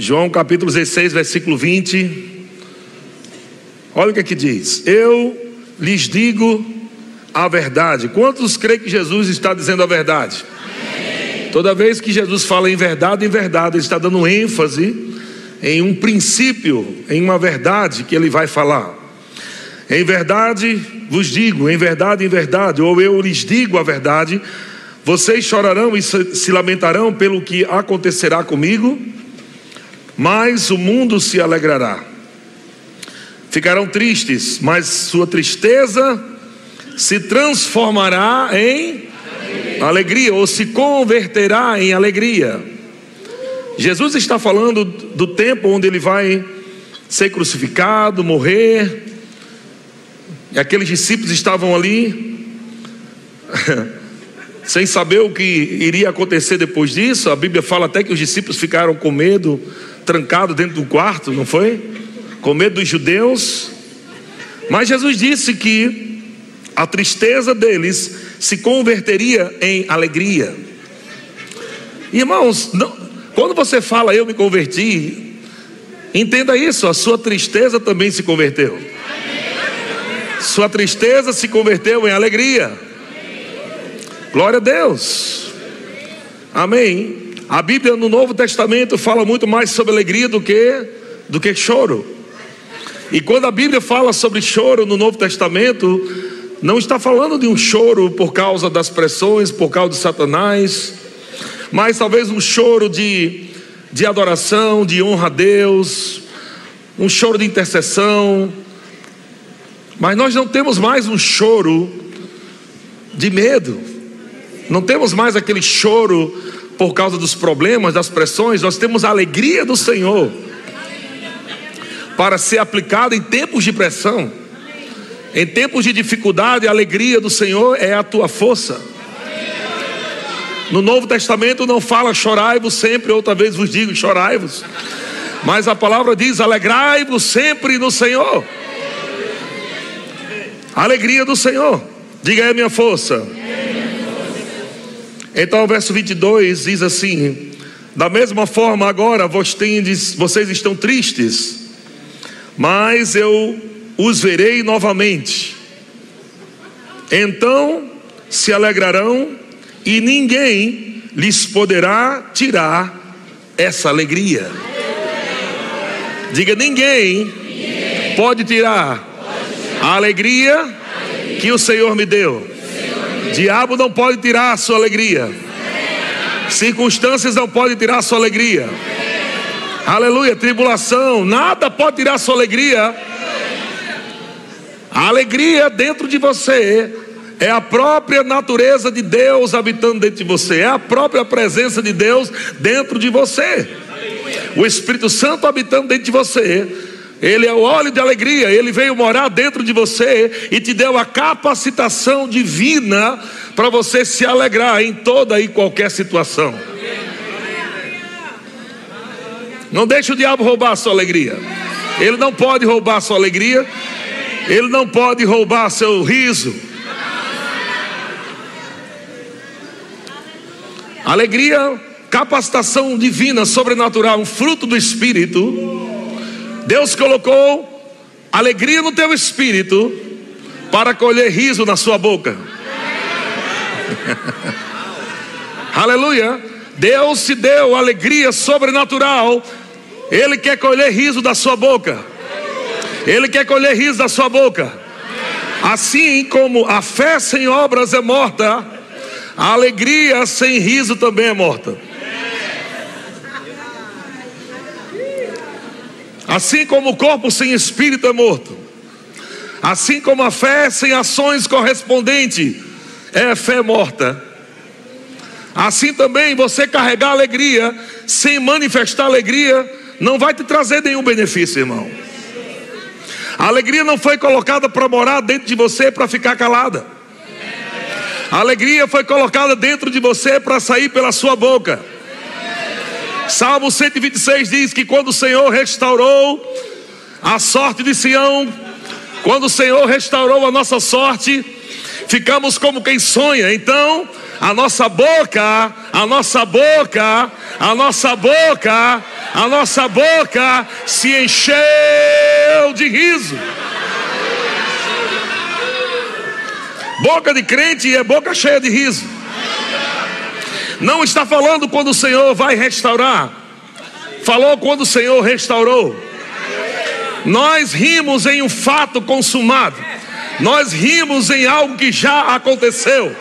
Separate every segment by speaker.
Speaker 1: João capítulo 16, versículo 20. Olha o que aqui diz: Eu lhes digo a verdade. Quantos creem que Jesus está dizendo a verdade? Amém. Toda vez que Jesus fala em verdade, em verdade, ele está dando ênfase em um princípio, em uma verdade que ele vai falar. Em verdade vos digo, em verdade, em verdade, ou eu lhes digo a verdade, vocês chorarão e se lamentarão pelo que acontecerá comigo, mas o mundo se alegrará. Ficarão tristes, mas sua tristeza se transformará em alegria, alegria ou se converterá em alegria. Jesus está falando do tempo onde ele vai ser crucificado, morrer. E aqueles discípulos estavam ali, sem saber o que iria acontecer depois disso. A Bíblia fala até que os discípulos ficaram com medo, trancados dentro do quarto, não foi? Com medo dos judeus. Mas Jesus disse que a tristeza deles se converteria em alegria. Irmãos, não, quando você fala eu me converti, entenda isso, a sua tristeza também se converteu. Sua tristeza se converteu em alegria. Glória a Deus. Amém. A Bíblia no Novo Testamento fala muito mais sobre alegria do que do que choro. E quando a Bíblia fala sobre choro no Novo Testamento, não está falando de um choro por causa das pressões, por causa de Satanás, mas talvez um choro de, de adoração, de honra a Deus, um choro de intercessão. Mas nós não temos mais um choro de medo, não temos mais aquele choro por causa dos problemas, das pressões, nós temos a alegria do Senhor para ser aplicada em tempos de pressão, em tempos de dificuldade, a alegria do Senhor é a tua força. No Novo Testamento não fala chorai-vos sempre, outra vez vos digo chorai-vos. Mas a palavra diz: alegrai-vos sempre no Senhor. alegria do Senhor. Diga aí a minha força. Então o verso 22 diz assim: Da mesma forma agora tendes, vocês estão tristes, mas eu os verei novamente. Então se alegrarão e ninguém lhes poderá tirar essa alegria. Diga: ninguém, pode, tirar a alegria, que o Senhor me deu. Diabo não pode tirar a sua alegria. Circunstâncias não podem tirar a sua alegria. Aleluia, tribulação, nada pode tirar a sua alegria. A alegria dentro de você é a própria natureza de Deus habitando dentro de você, é a própria presença de Deus dentro de você. O Espírito Santo habitando dentro de você. Ele é o óleo de alegria, ele veio morar dentro de você e te deu a capacitação divina para você se alegrar em toda e qualquer situação. Não deixe o diabo roubar a sua alegria. Ele não pode roubar a sua alegria. Ele não pode roubar seu riso. Alegria, capacitação divina, sobrenatural, um fruto do Espírito. Deus colocou alegria no teu espírito para colher riso na sua boca. Aleluia. Deus se deu alegria sobrenatural. Ele quer colher riso da sua boca. Ele quer colher riso da sua boca. Assim como a fé sem obras é morta, a alegria sem riso também é morta. Assim como o corpo sem espírito é morto, assim como a fé sem ações correspondentes é fé morta. Assim também você carregar alegria sem manifestar alegria não vai te trazer nenhum benefício, irmão. A alegria não foi colocada para morar dentro de você para ficar calada. A alegria foi colocada dentro de você para sair pela sua boca. Salmo 126 diz que quando o Senhor restaurou a sorte de Sião, quando o Senhor restaurou a nossa sorte, ficamos como quem sonha. Então, a nossa boca, a nossa boca, a nossa boca A nossa boca se encheu de riso. Boca de crente é boca cheia de riso. Não está falando quando o Senhor vai restaurar. Falou quando o Senhor restaurou. Nós rimos em um fato consumado. Nós rimos em algo que já aconteceu.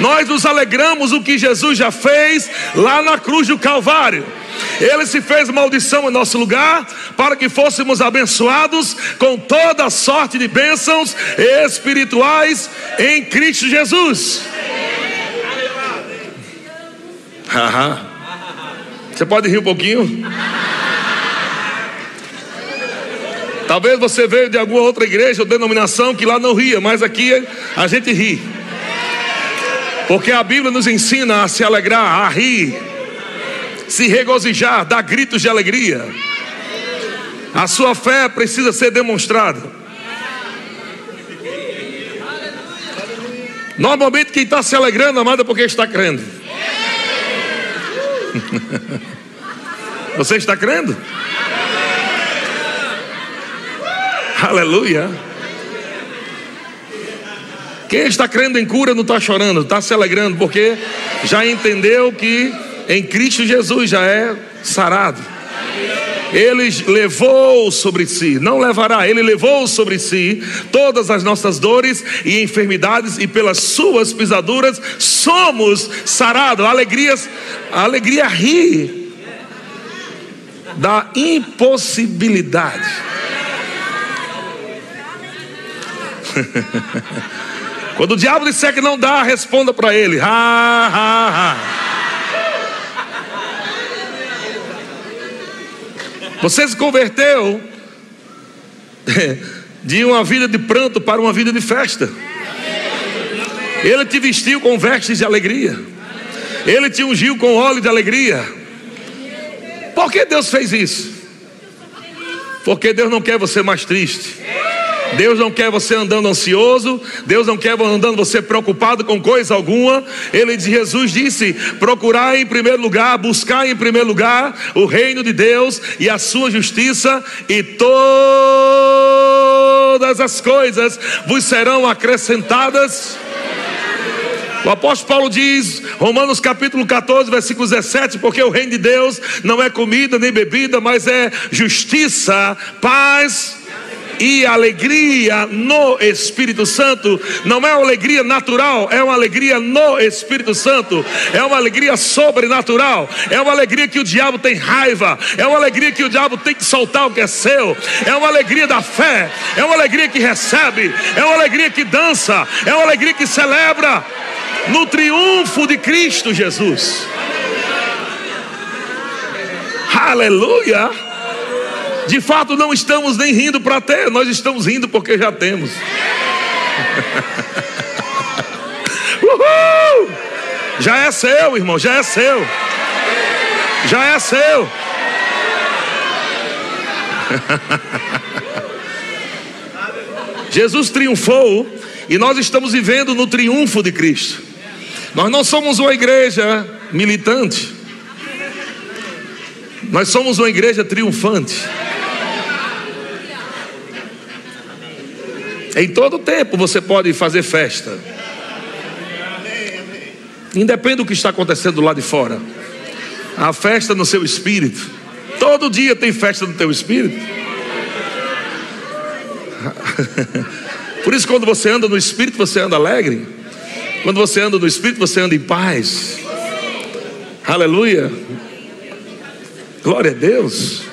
Speaker 1: Nós nos alegramos o que Jesus já fez lá na cruz do Calvário. Ele se fez maldição em nosso lugar para que fôssemos abençoados com toda sorte de bênçãos espirituais em Cristo Jesus. Você pode rir um pouquinho? Talvez você veio de alguma outra igreja ou denominação que lá não ria, mas aqui a gente ri. Porque a Bíblia nos ensina a se alegrar, a rir, se regozijar, dar gritos de alegria. A sua fé precisa ser demonstrada. Normalmente quem está se alegrando, amado, é porque está crendo. Você está crendo? Aleluia. Quem está crendo em cura não está chorando, está se alegrando, porque já entendeu que em Cristo Jesus já é sarado. Ele levou sobre si, não levará, ele levou sobre si todas as nossas dores e enfermidades, e pelas suas pisaduras somos sarados. Alegrias, a alegria ri da impossibilidade. Quando o diabo disser que não dá, responda para ele: ha, ha, ha. Você se converteu de uma vida de pranto para uma vida de festa. Ele te vestiu com vestes de alegria. Ele te ungiu com óleo de alegria. Por que Deus fez isso? Porque Deus não quer você mais triste. Deus não quer você andando ansioso, Deus não quer andando você preocupado com coisa alguma. Ele Jesus disse: procurar em primeiro lugar, buscar em primeiro lugar o reino de Deus e a sua justiça, e todas as coisas vos serão acrescentadas. O apóstolo Paulo diz, Romanos capítulo 14, versículo 17: porque o reino de Deus não é comida nem bebida, mas é justiça, paz e alegria no Espírito Santo. Não é uma alegria natural, é uma alegria no Espírito Santo. É uma alegria sobrenatural. É uma alegria que o diabo tem raiva. É uma alegria que o diabo tem que soltar o que é seu. É uma alegria da fé. É uma alegria que recebe. É uma alegria que dança. É uma alegria que celebra no triunfo de Cristo Jesus. Aleluia. De fato, não estamos nem rindo para ter, nós estamos rindo porque já temos. Uhul! Já é seu, irmão, já é seu. Já é seu. Jesus triunfou e nós estamos vivendo no triunfo de Cristo. Nós não somos uma igreja militante, nós somos uma igreja triunfante. Em todo tempo você pode fazer festa. Independe do que está acontecendo lá de fora. A festa no seu espírito. Todo dia tem festa no teu espírito. Por isso, quando você anda no espírito, você anda alegre. Quando você anda no espírito, você anda em paz. Aleluia. Glória a Deus.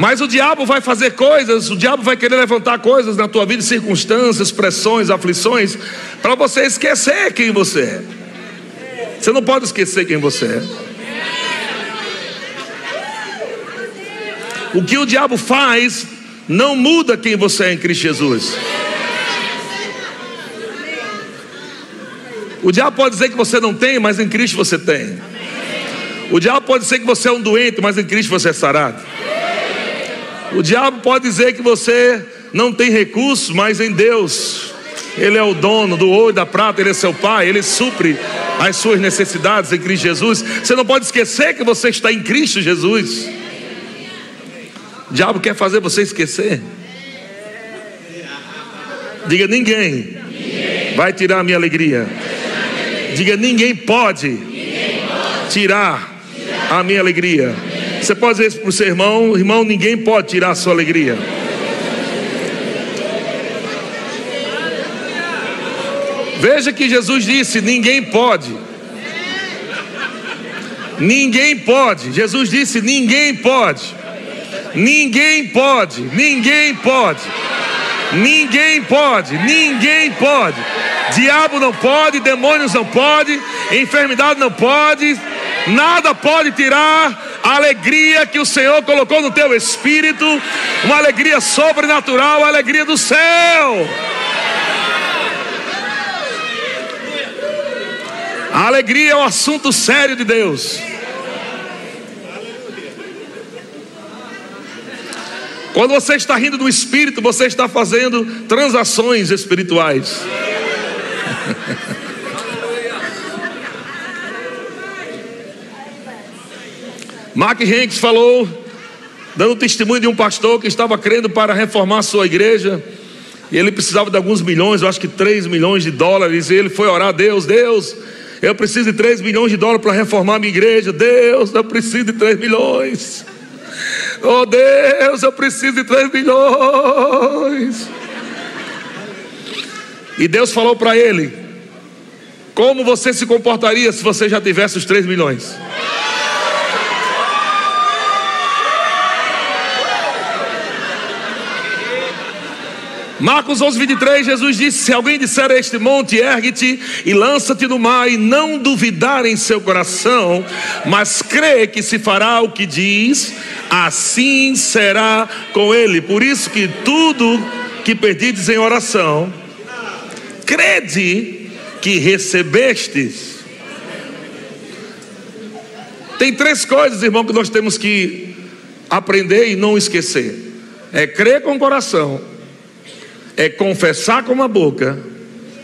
Speaker 1: Mas o diabo vai fazer coisas, o diabo vai querer levantar coisas na tua vida, circunstâncias, pressões, aflições, para você esquecer quem você é. Você não pode esquecer quem você é. O que o diabo faz não muda quem você é em Cristo Jesus. O diabo pode dizer que você não tem, mas em Cristo você tem. O diabo pode dizer que você é um doente, mas em Cristo você é sarado. O diabo pode dizer que você não tem recursos, mas em Deus Ele é o dono do ouro e da prata, Ele é seu Pai, Ele supre as suas necessidades em Cristo Jesus. Você não pode esquecer que você está em Cristo Jesus. O diabo quer fazer você esquecer. Diga: ninguém, vai tirar a minha alegria. Diga: ninguém pode, tirar, a minha alegria. Você pode dizer isso para o seu irmão: irmão, ninguém pode tirar a sua alegria. Veja que Jesus disse: ninguém pode. Ninguém pode. Jesus disse: ninguém pode. Ninguém pode. Ninguém pode. Ninguém pode. Ninguém pode. Diabo não pode, demônios não pode, enfermidade não pode, nada pode tirar a alegria que o Senhor colocou no teu espírito, uma alegria sobrenatural, a alegria do céu. A alegria é um assunto sério de Deus. Quando você está rindo do espírito, você está fazendo transações espirituais. Mark Hanks falou, dando testemunho de um pastor que estava crendo para reformar sua igreja, e ele precisava de alguns milhões, eu acho que 3 milhões de dólares, e ele foi orar a Deus, Deus, eu preciso de 3 milhões de dólares para reformar minha igreja. Deus, eu preciso de 3 milhões. Oh Deus, eu preciso de 3 milhões. E Deus falou para ele: Como você se comportaria se você já tivesse os 3 milhões? Marcos 11, 23, Jesus disse: Se alguém disser a este monte, ergue-te e lança-te no mar, e não duvidar em seu coração, mas crê que se fará o que diz, assim será com ele. Por isso que tudo que pedides em oração, crede que recebestes. Tem três coisas, irmão, que nós temos que aprender e não esquecer: é crer com o coração é confessar com a boca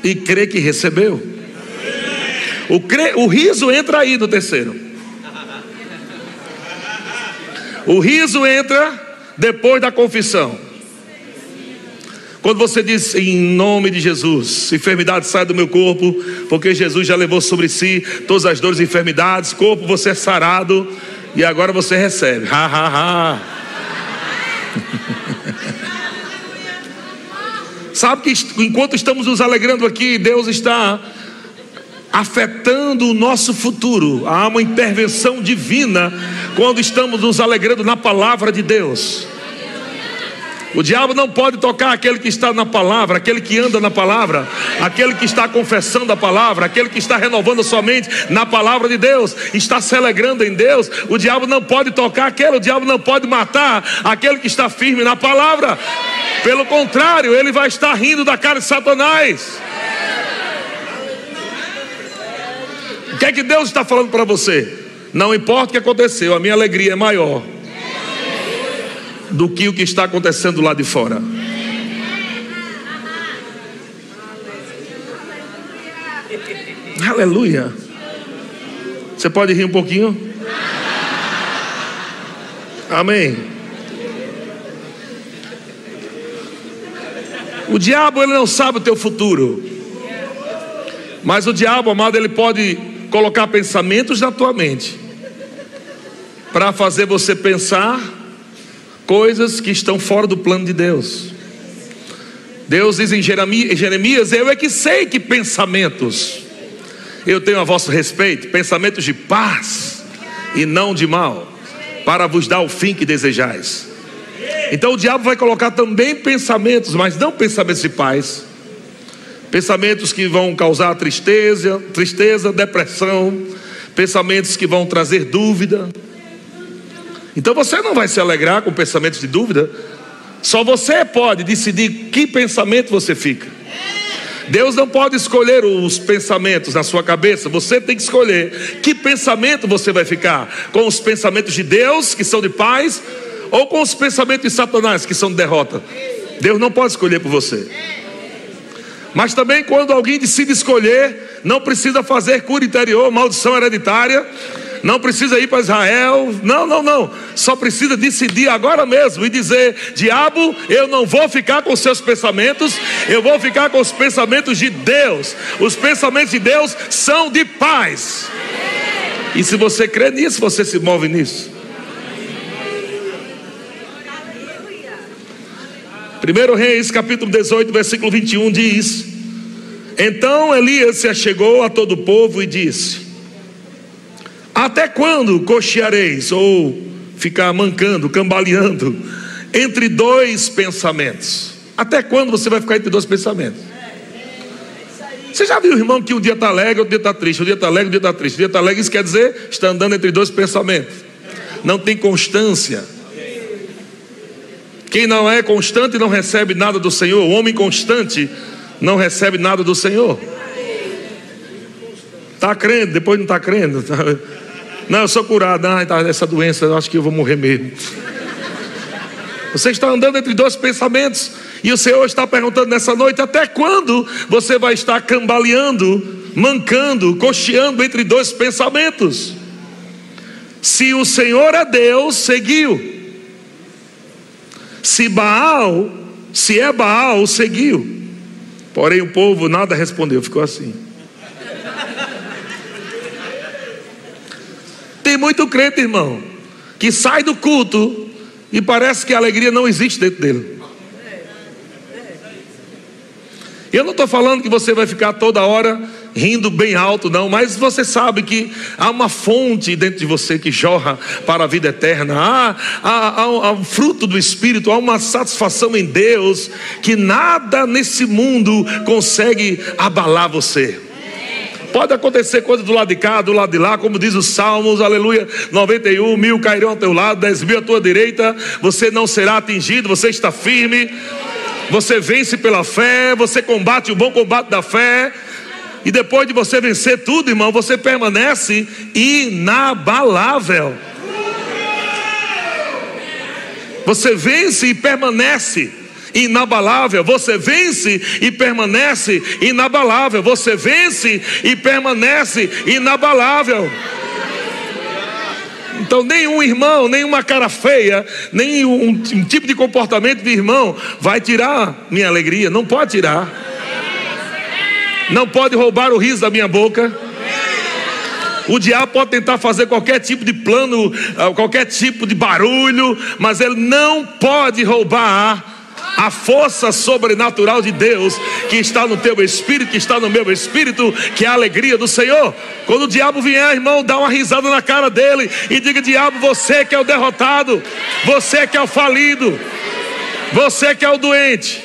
Speaker 1: e crer que recebeu. O, cre... o riso entra aí no terceiro. O riso entra depois da confissão. Quando você diz em nome de Jesus, enfermidade sai do meu corpo, porque Jesus já levou sobre si todas as dores e enfermidades, corpo você é sarado e agora você recebe. Ha ha ha. Sabe que enquanto estamos nos alegrando aqui, Deus está afetando o nosso futuro. Há uma intervenção divina quando estamos nos alegrando na palavra de Deus. O diabo não pode tocar aquele que está na palavra, aquele que anda na palavra, aquele que está confessando a palavra, aquele que está renovando sua mente na palavra de Deus, está se alegrando em Deus. O diabo não pode tocar aquele, o diabo não pode matar aquele que está firme na palavra. Pelo contrário, ele vai estar rindo da cara de Satanás. O que é que Deus está falando para você? Não importa o que aconteceu, a minha alegria é maior do que o que está acontecendo lá de fora. Aleluia. Você pode rir um pouquinho? Amém. O diabo ele não sabe o teu futuro. Mas o diabo, amado, ele pode colocar pensamentos na tua mente para fazer você pensar coisas que estão fora do plano de Deus. Deus diz em Jeremias: Eu é que sei que pensamentos eu tenho a vosso respeito, pensamentos de paz e não de mal, para vos dar o fim que desejais. Então o diabo vai colocar também pensamentos, mas não pensamentos de paz. Pensamentos que vão causar tristeza, tristeza, depressão, pensamentos que vão trazer dúvida. Então você não vai se alegrar com pensamentos de dúvida. Só você pode decidir que pensamento você fica. Deus não pode escolher os pensamentos na sua cabeça, você tem que escolher que pensamento você vai ficar: com os pensamentos de Deus, que são de paz, ou com os pensamentos de Satanás, que são de derrota. Deus não pode escolher por você. Mas também quando alguém decide escolher, não precisa fazer cura interior, maldição hereditária, não precisa ir para Israel, não, não, não. Só precisa decidir agora mesmo e dizer: diabo, eu não vou ficar com seus pensamentos, eu vou ficar com os pensamentos de Deus. Os pensamentos de Deus são de paz. E se você crê nisso, você se move nisso. 1 Reis, capítulo 18, versículo 21 diz: Então Elias se achegou a todo o povo e disse: Até quando cocheareis ou ficar mancando, cambaleando entre dois pensamentos? Até quando você vai ficar entre dois pensamentos? Você já viu, irmão, que um dia está alegre, outro dia está triste, um dia está alegre, um dia está triste, um dia está alegre, isso quer dizer, está andando entre dois pensamentos. Não tem constância. Quem não é constante não recebe nada do Senhor. O homem constante não recebe nada do Senhor. Está crendo, depois não está crendo. Tá... Não, eu sou curado. Ah, tá, essa doença, eu acho que eu vou morrer mesmo. Você está andando entre dois pensamentos. E o Senhor está perguntando nessa noite: até quando você vai estar cambaleando, mancando, cocheando entre dois pensamentos? Se o Senhor é Deus, seguiu. Se Baal, se é Baal, seguiu. Porém o povo nada respondeu, ficou assim. Tem muito crente, irmão, que sai do culto e parece que a alegria não existe dentro dele. Eu não estou falando que você vai ficar toda hora rindo bem alto, não, mas você sabe que há uma fonte dentro de você que jorra para a vida eterna, há, há, há, um fruto do Espírito, há uma satisfação em Deus que nada nesse mundo consegue abalar você. Pode acontecer coisa do lado de cá, do lado de lá, como diz os Salmos, aleluia, 91 mil cairão ao teu lado, 10 mil à tua direita, você não será atingido, você está firme, você vence pela fé, você combate o bom combate da fé. E depois de você vencer tudo, irmão, você permanece inabalável. Você vence e permanece inabalável. Você vence e permanece inabalável. Você vence e permanece inabalável. Então, nenhum irmão, nenhuma cara feia, nenhum um tipo de comportamento de irmão vai tirar minha alegria. Não pode tirar. Não pode roubar o riso da minha boca. O diabo pode tentar fazer qualquer tipo de plano, ah, qualquer tipo de barulho, mas ele não pode roubar a força sobrenatural de Deus que está no teu espírito, que está no meu espírito, que é a alegria do Senhor. Quando o diabo vier, irmão, dá uma risada na cara dele e diga: Diabo, você que é o derrotado, você que é o falido, você que é o doente.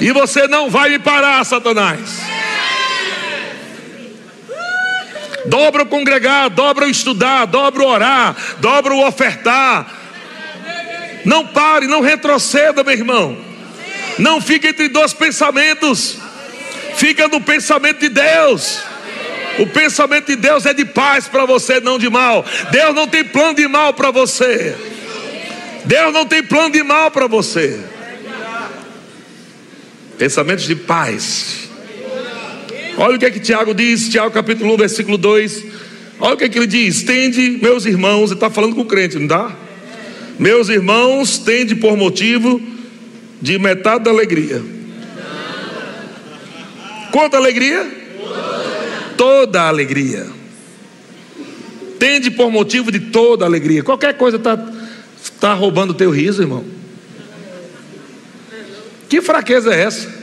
Speaker 1: E você não vai me parar, Satanás. Dobra o congregar, dobra o estudar, dobra o orar, dobra o ofertar. Não pare, não retroceda, meu irmão. Não fique entre dois pensamentos. Fica no pensamento de Deus. O pensamento de Deus é de paz para você, não de mal. Deus não tem plano de mal para você. Deus não tem plano de mal para você. Pensamentos de paz. Olha o que é que Tiago diz, Tiago capítulo 1, versículo 2. Olha o que é que ele diz: Tende, meus irmãos, ele está falando com o crente, não dá? Meus irmãos, tende por motivo de metade da alegria. Quanta alegria? Toda a alegria. Tende por motivo de toda a alegria. Qualquer coisa está tá roubando o teu riso, irmão. Que fraqueza é essa?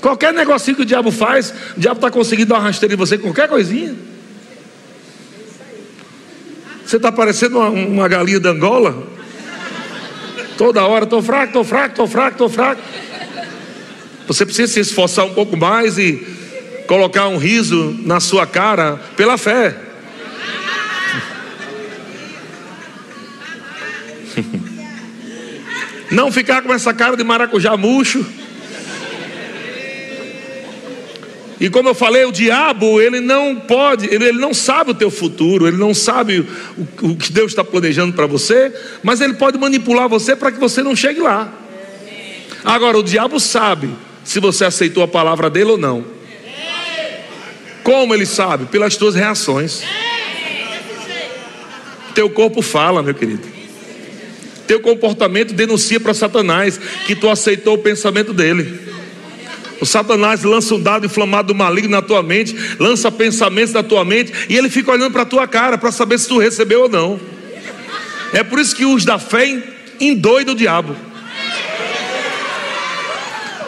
Speaker 1: Qualquer negocinho que o diabo faz, o diabo está conseguindo dar uma rasteira em você, qualquer coisinha. Você está parecendo uma, uma, galinha da Angola. Toda hora, estou fraco, estou fraco, estou fraco, estou fraco. Você precisa se esforçar um pouco mais e colocar um riso na sua cara pela fé. Não ficar com essa cara de maracujá murcho. E como eu falei, o diabo, ele não pode, ele, ele não sabe o teu futuro, ele não sabe o, o que Deus está planejando para você, mas ele pode manipular você para que você não chegue lá. Agora, o diabo sabe se você aceitou a palavra dele ou não. Como ele sabe? Pelas tuas reações. Teu corpo fala, meu querido. Teu comportamento denuncia para Satanás que tu aceitou o pensamento dele. O Satanás lança um dado inflamado do maligno na tua mente, lança pensamentos na tua mente, e ele fica olhando para a tua cara para saber se tu recebeu ou não. É por isso que os da fé endoidam o diabo.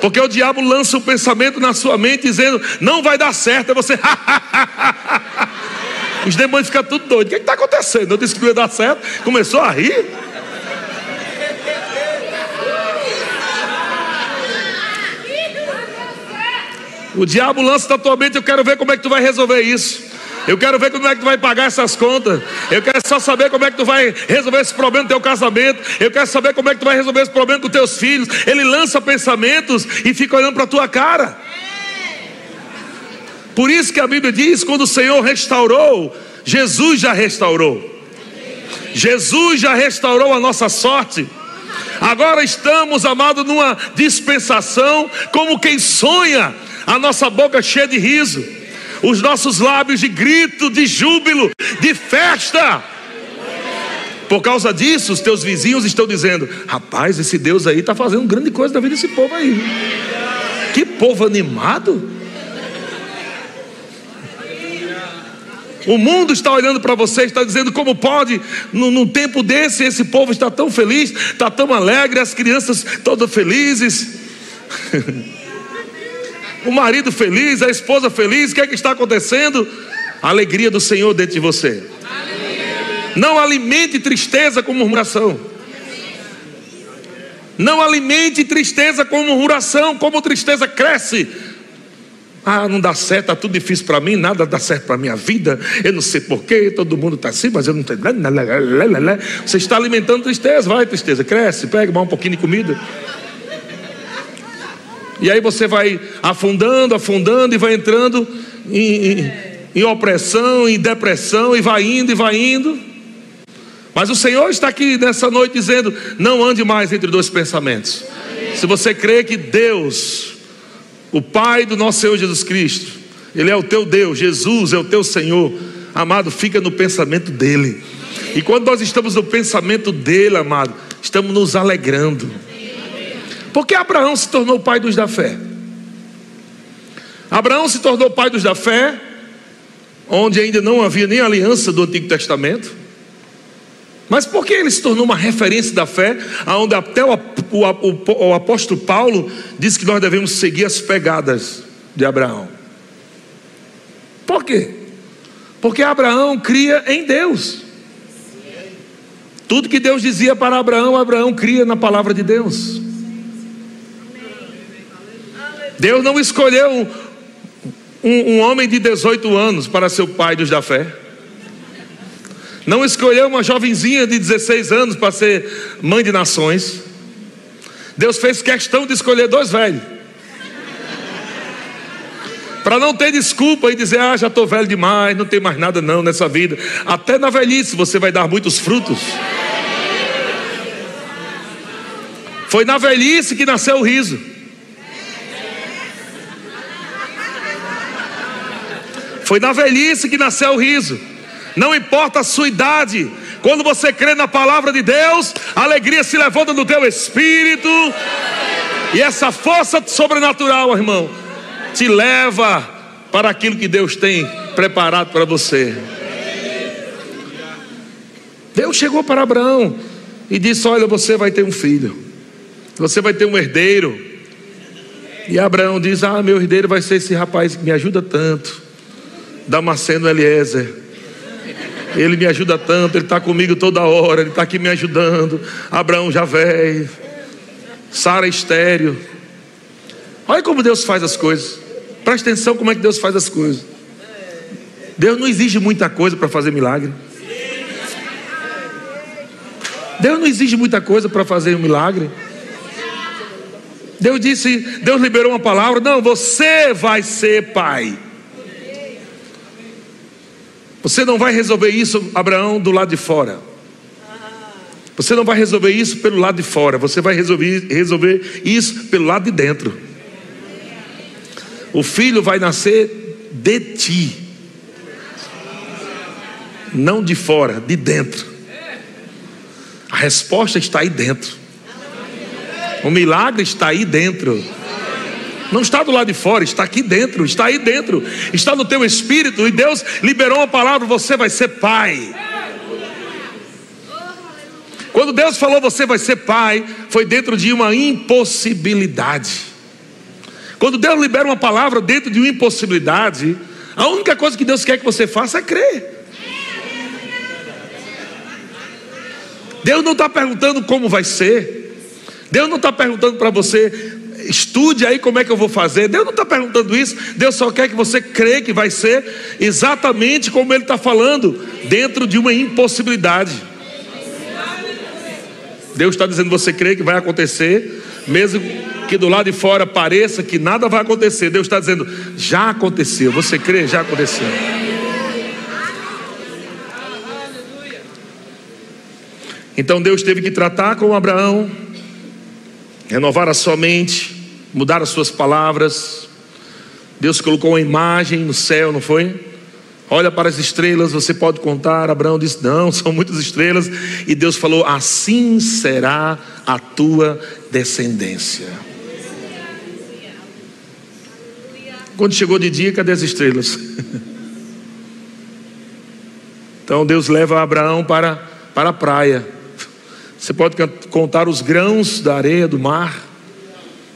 Speaker 1: Porque o diabo lança um pensamento na sua mente dizendo: não vai dar certo. É você. Os demônios ficam tudo doidos. O que é está acontecendo? Eu disse que não ia dar certo. Começou a rir. O diabo lança na tua mente, eu quero ver como é que tu vai resolver isso. Eu quero ver como é que tu vai pagar essas contas. Eu quero só saber como é que tu vai resolver esse problema do teu casamento. Eu quero saber como é que tu vai resolver esse problema com teus filhos. Ele lança pensamentos e fica olhando para a tua cara. Por isso que a Bíblia diz: quando o Senhor restaurou, Jesus já restaurou. Jesus já restaurou a nossa sorte. Agora estamos, amado, numa dispensação, como quem sonha, a nossa boca cheia de riso os nossos lábios de grito, de júbilo, de festa. Por causa disso, os teus vizinhos estão dizendo: rapaz, esse Deus aí está fazendo grande coisa na vida desse povo aí. Que povo animado. O mundo está olhando para você, está dizendo como pode, num, num, tempo desse, esse povo está tão feliz, está tão alegre, as crianças todas felizes. o marido feliz, a esposa feliz, o que é que está acontecendo? A alegria do Senhor dentro de você. Não alimente tristeza com murmuração. Não alimente tristeza com murmuração, como tristeza cresce. Ah, não dá certo, está tudo difícil para mim, nada dá certo para a minha vida, eu não sei porquê, todo mundo está assim, mas eu não tenho. Você está alimentando tristeza, vai tristeza, cresce, pega, dá um pouquinho de comida. E aí você vai afundando, afundando e vai entrando em, em, em opressão, em depressão, e vai indo e vai indo. Mas o Senhor está aqui nessa noite dizendo: não ande mais entre dois pensamentos. Se você crê que Deus, o Pai do nosso Senhor Jesus Cristo, Ele é o teu Deus, Jesus é o teu Senhor, amado, fica no pensamento dEle. E quando nós estamos no pensamento dEle, amado, estamos nos alegrando. Por que Abraão se tornou pai dos da fé? Abraão se tornou pai dos da fé, onde ainda não havia nem aliança do Antigo Testamento. Mas por que ele se tornou uma referência da fé, onde até o, o, o, apóstolo Paulo diz que nós devemos seguir as pegadas de Abraão? Por quê? Porque Abraão cria em Deus. Tudo que Deus dizia para Abraão, Abraão cria na palavra de Deus. Deus não escolheu um, um, homem de 18 anos para ser o pai dos da fé. Não escolheu uma jovenzinha de 16 anos para ser mãe de nações. Deus fez questão de escolher dois velhos. Para não ter desculpa e dizer, ah, já estou velho demais, não tem mais nada não nessa vida. Até na velhice você vai dar muitos frutos. Foi na velhice que nasceu o riso. Foi na velhice que nasceu o riso. Não importa a sua idade, quando você crê na palavra de Deus, a alegria se levanta no teu espírito. E essa força sobrenatural, irmão, te leva para aquilo que Deus tem preparado para você. Deus chegou para Abraão e disse: Olha, você vai ter um filho, você vai ter um herdeiro. E Abraão diz: Ah, meu herdeiro vai ser esse rapaz que me ajuda tanto. Damasceno Eliezer. Ele me ajuda tanto, ele está comigo toda hora, ele está aqui me ajudando. Abraão velho, Sara estéreo. Olha como Deus faz as coisas. Presta atenção como é que Deus faz as coisas. Deus não exige muita coisa para fazer milagre. Deus não exige muita coisa para fazer um milagre. Deus disse, Deus liberou uma palavra, não, você vai ser pai. Você não vai resolver isso, Abraão, do lado de fora. Você não vai resolver isso pelo lado de fora, você vai resolver, resolver isso pelo lado de dentro. O filho vai nascer de ti, não de fora, de dentro. A resposta está aí dentro. O milagre está aí dentro. Não está do lado de fora, está aqui dentro, está aí dentro, está no teu espírito. E Deus liberou uma palavra: você vai ser pai. Quando Deus falou você vai ser pai, foi dentro de uma impossibilidade. Quando Deus libera uma palavra dentro de uma impossibilidade, a única coisa que Deus quer que você faça é crer. Deus não está perguntando como vai ser. Deus não está perguntando para você, estude aí como é que eu vou fazer. Deus não está perguntando isso. Deus só quer que você crê que vai ser exatamente como Ele está falando, dentro de uma impossibilidade. Deus está dizendo: você crê que vai acontecer, mesmo que do lado de fora pareça que nada vai acontecer. Deus está dizendo: já aconteceu. Você crê? Já aconteceu. Então Deus teve que tratar com Abraão, renovar a sua mente, mudar as suas palavras. Deus colocou uma imagem no céu, não foi? Olha para as estrelas, você pode contar. Abraão disse: Não, são muitas estrelas. E Deus falou: Assim será a tua descendência. Quando chegou de dia, cadê as estrelas? Então Deus leva Abraão para, para a praia. Você pode contar os grãos da areia do mar?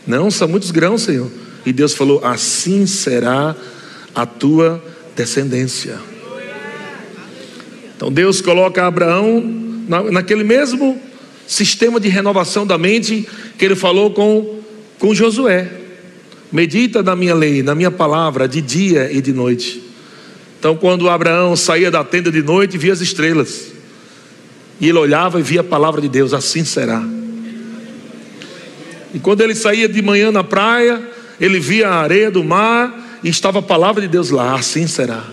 Speaker 1: Não, são muitos grãos, Senhor. E Deus falou: Assim será a tua descendência. Então Deus coloca Abraão na, naquele mesmo sistema de renovação da mente que ele falou com, com Josué. Medita na minha lei, na minha palavra, de dia e de noite. Então, quando Abraão saía da tenda de noite, via as estrelas. E ele olhava e via a palavra de Deus, assim será. E quando ele saía de manhã na praia, ele via a areia do mar e estava a palavra de Deus lá, assim será.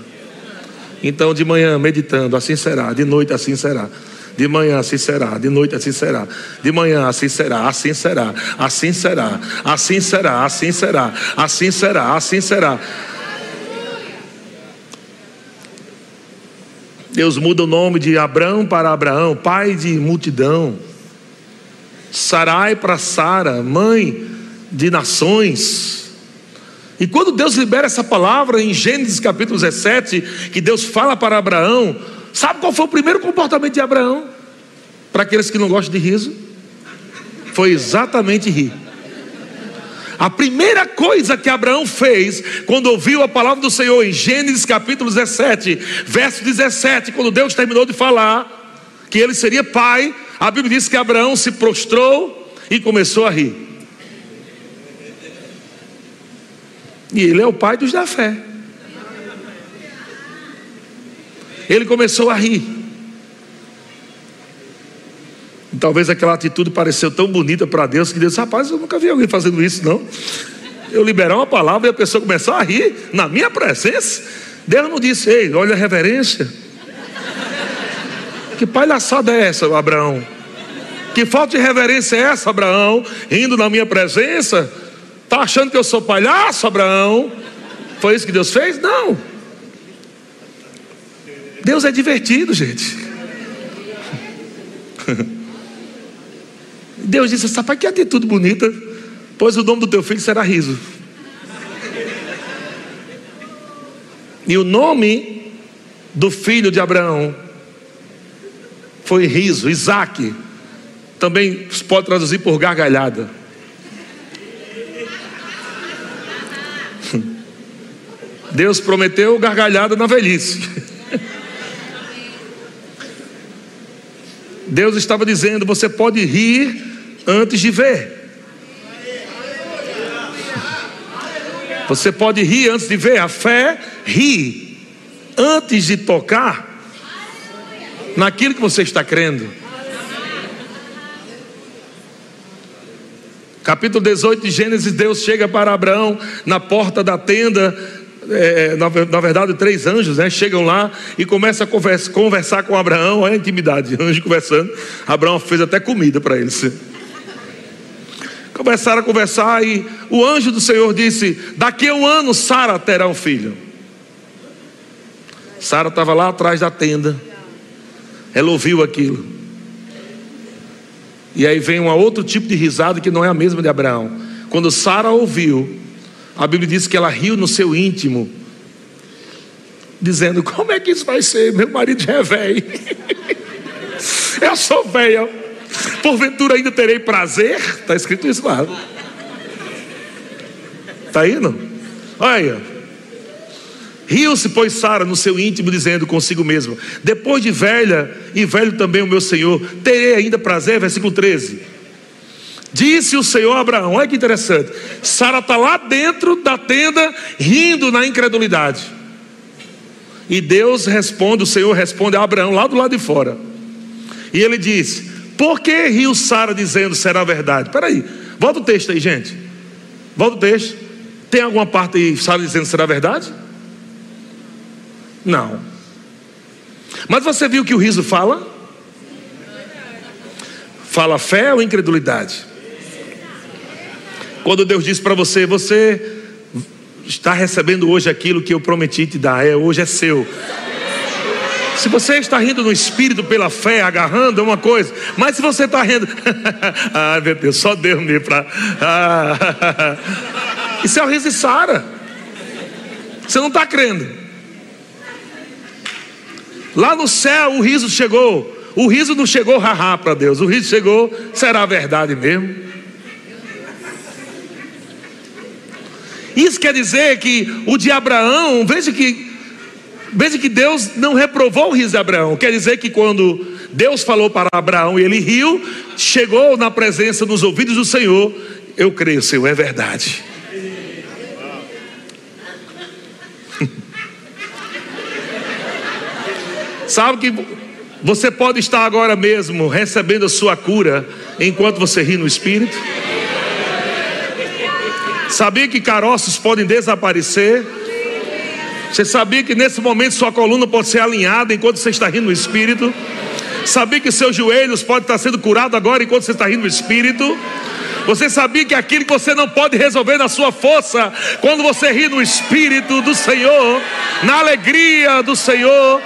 Speaker 1: Então, de manhã, meditando, assim será, de noite, assim será. De manhã assim será, de noite assim será. De manhã assim será, assim será, assim será, assim será, assim será, assim será, assim será. Deus muda o nome de Abraão para Abraão, pai de multidão. Sarai para Sara, mãe de nações. E quando Deus libera essa palavra em Gênesis capítulo 17, que Deus fala para Abraão, sabe qual foi o primeiro comportamento de Abraão? Para aqueles que não gostam de riso, foi exatamente rir. A primeira coisa que Abraão fez quando ouviu a palavra do Senhor em Gênesis capítulo 17, verso 17, quando Deus terminou de falar que ele seria pai, a Bíblia diz que Abraão se prostrou e começou a rir. E ele é o pai dos da fé. Ele começou a rir. E talvez aquela atitude pareceu tão bonita para Deus que Deus, rapaz, eu nunca vi alguém fazendo isso, não. Eu liberar uma palavra e a pessoa começar a rir na minha presença. Deus não disse, ei, olha a reverência. Que palhaçada é essa, Abraão? Que falta de reverência é essa, Abraão? Indo na minha presença? Está achando que eu sou palhaço, Abraão? Foi isso que Deus fez? Não. Deus é divertido, gente. Deus disse: Rapaz, que atitude bonita, pois o nome do teu filho será riso. E o nome do filho de Abraão foi riso, Isaac. Também se pode traduzir por gargalhada. Deus prometeu gargalhada na velhice. Deus estava dizendo: você pode rir antes de ver. Você pode rir antes de ver. A fé ri antes de tocar naquilo que você está crendo. Capítulo 18 de Gênesis, Deus chega para Abraão na porta da tenda é, na, na, verdade, três anjos, né, chegam lá e começam a conversa, conversar com Abraão. Olha a intimidade, anjo conversando. Abraão fez até comida para eles. Começaram a conversar e o anjo do Senhor disse: Daqui a um ano Sara terá um filho. Sara estava lá atrás da tenda. Ela ouviu aquilo. E aí vem um outro tipo de risada que não é a mesma de Abraão. Quando Sara ouviu, a Bíblia diz que ela riu no seu íntimo, dizendo: Como é que isso vai ser? Meu marido já é velho. Eu sou velho. Porventura ainda terei prazer? Está escrito isso lá. Está indo? Olha. Riu-se, pois, Sara no seu íntimo, dizendo consigo mesmo: Depois de velha, e velho também o meu Senhor, terei ainda prazer. Versículo 13. Disse o Senhor a Abraão: Olha que interessante. Sara está lá dentro da tenda, rindo na incredulidade. E Deus responde, o Senhor responde a Abraão lá do lado de fora. E ele diz: Por que riu Sara dizendo será verdade? Espera aí, volta o texto aí, gente. Volta o texto. Tem alguma parte aí, Sara dizendo será verdade? Não. Mas você viu que o riso fala? Fala fé ou incredulidade? Quando Deus diz para você, você está recebendo hoje aquilo que eu prometi te dar, é hoje é seu. Se você está rindo no espírito pela fé, agarrando é uma coisa, mas se você está rindo, ah, meu Deus, só Deus me para. Ah, isso é o riso de Sara. Você não está crendo. Lá no céu o riso chegou. O riso não chegou haha para Deus. O riso chegou, será verdade mesmo? Isso quer dizer que o de Abraão, veja que, veja que Deus não reprovou o riso de Abraão. Quer dizer que quando Deus falou para Abraão e ele riu, chegou na presença nos ouvidos do Senhor. Eu creio, Senhor, é verdade. Sabe que você pode estar agora mesmo recebendo a sua cura enquanto você ri no espírito? Sabia que caroços podem desaparecer? Você sabia que nesse momento sua coluna pode ser alinhada enquanto você está rindo no espírito? Sabia que seus joelhos podem estar sendo curados agora enquanto você está rindo no espírito? Você sabia que aquilo que você não pode resolver na sua força, quando você ri no espírito do Senhor, na alegria do Senhor,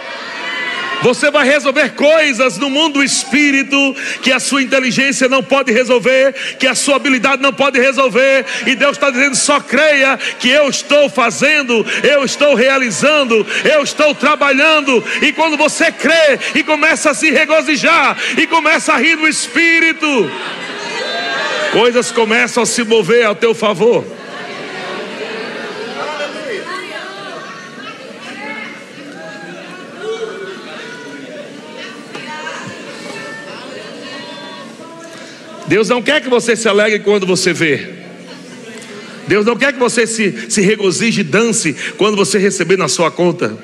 Speaker 1: você vai resolver coisas no mundo do espírito que a sua inteligência não pode resolver, que a sua habilidade não pode resolver. E Deus está dizendo: só creia que eu estou fazendo, eu estou realizando, eu estou trabalhando. E quando você crê e começa a se regozijar e começa a rir no espírito, coisas começam a se mover ao teu favor. Deus não quer que você se alegre quando você vê. Deus não quer que você se, se regozije e dance quando você receber na sua conta.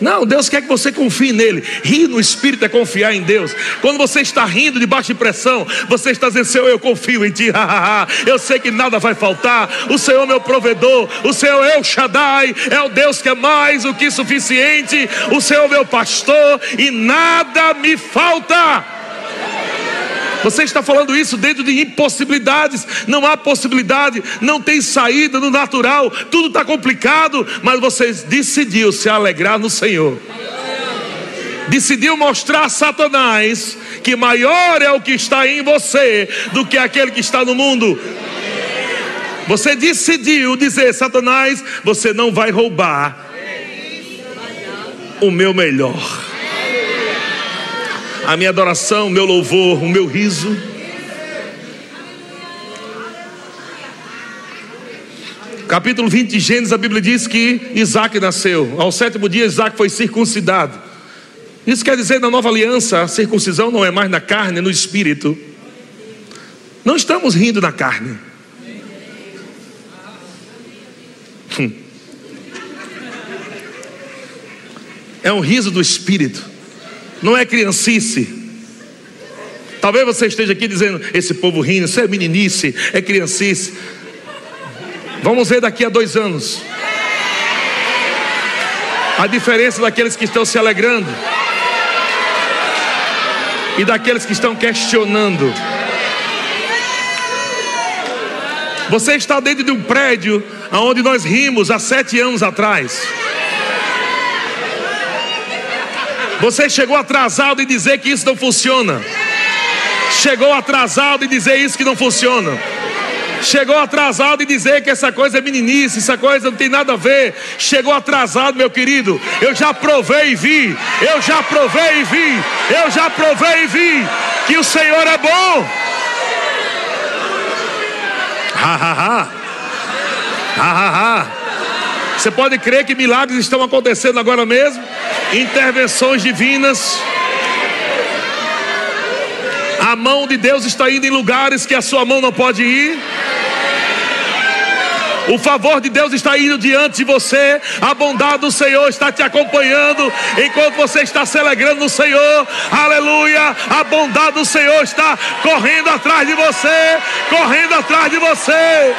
Speaker 1: Não, Deus quer que você confie nele. Rir no Espírito é confiar em Deus. Quando você está rindo debaixo de pressão, você está dizendo: Senhor, eu confio em Ti. eu sei que nada vai faltar. O Senhor é meu provedor. O Senhor é o Shaddai. É o Deus que é mais do que suficiente. O Senhor é meu pastor e nada me falta. Você está falando isso dentro de impossibilidades. Não há possibilidade, não tem saída no natural. Tudo está complicado, mas você decidiu se alegrar no Senhor. Decidiu mostrar a Satanás que maior é o que está em você do que aquele que está no mundo. Você decidiu dizer, Satanás, você não vai roubar o meu melhor a minha adoração, o meu louvor, o meu riso. Capítulo 20 de Gênesis, a Bíblia diz que Isaac nasceu. Ao sétimo dia, Isaac foi circuncidado. Isso quer dizer, na nova aliança, a circuncisão não é mais na carne, é no espírito. Não estamos rindo na carne. Hum. É um riso do espírito não é criancice. Talvez você esteja aqui dizendo: esse povo rindo, isso é meninice, é criancice. Vamos ver daqui a dois anos. A diferença daqueles que estão se alegrando e daqueles que estão questionando. Você está dentro de um prédio onde nós rimos há sete anos atrás. Você chegou atrasado e dizer que isso não funciona. Chegou atrasado e dizer isso que não funciona. Chegou atrasado e dizer que essa coisa é meninice, essa coisa não tem nada a ver. Chegou atrasado, meu querido. Eu já provei e vi. Eu já provei e vi. Eu já provei e vi que o Senhor é bom. Ha ha ha. Ha ha ha. Você pode crer que milagres estão acontecendo agora mesmo? Intervenções divinas. A mão de Deus está indo em lugares que a sua mão não pode ir. O favor de Deus está indo diante de você, a bondade do Senhor está te acompanhando enquanto você está se alegrando no Senhor. Aleluia! A bondade do Senhor está correndo atrás de você, correndo atrás de você.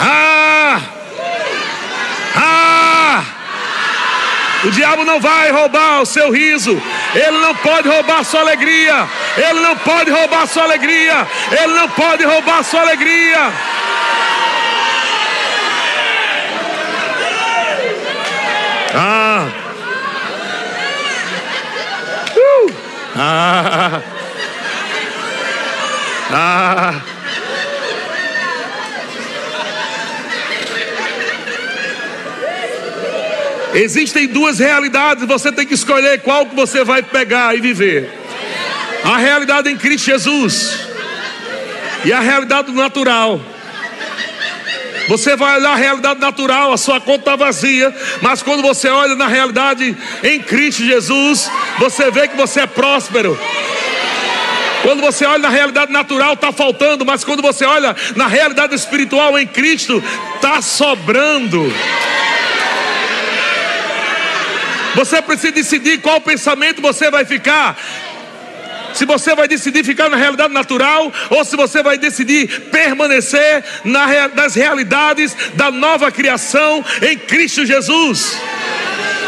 Speaker 1: Ah! O diabo não vai roubar o seu riso, ele não pode roubar sua alegria, ele não pode roubar sua alegria, ele não pode roubar sua alegria. Ah! Uh! Ah! Ah! Existem duas realidades, você tem que escolher qual que você vai pegar e viver. A realidade em Cristo Jesus e a realidade natural. Você vai olhar a realidade natural, a sua conta está vazia, mas quando você olha na realidade em Cristo Jesus, você vê que você é próspero. Quando você olha na realidade natural, está faltando, mas quando você olha na realidade espiritual em Cristo, está sobrando. Você precisa decidir qual pensamento você vai ficar. Se você vai decidir ficar na realidade natural ou se você vai decidir permanecer na, nas realidades da nova criação em Cristo Jesus.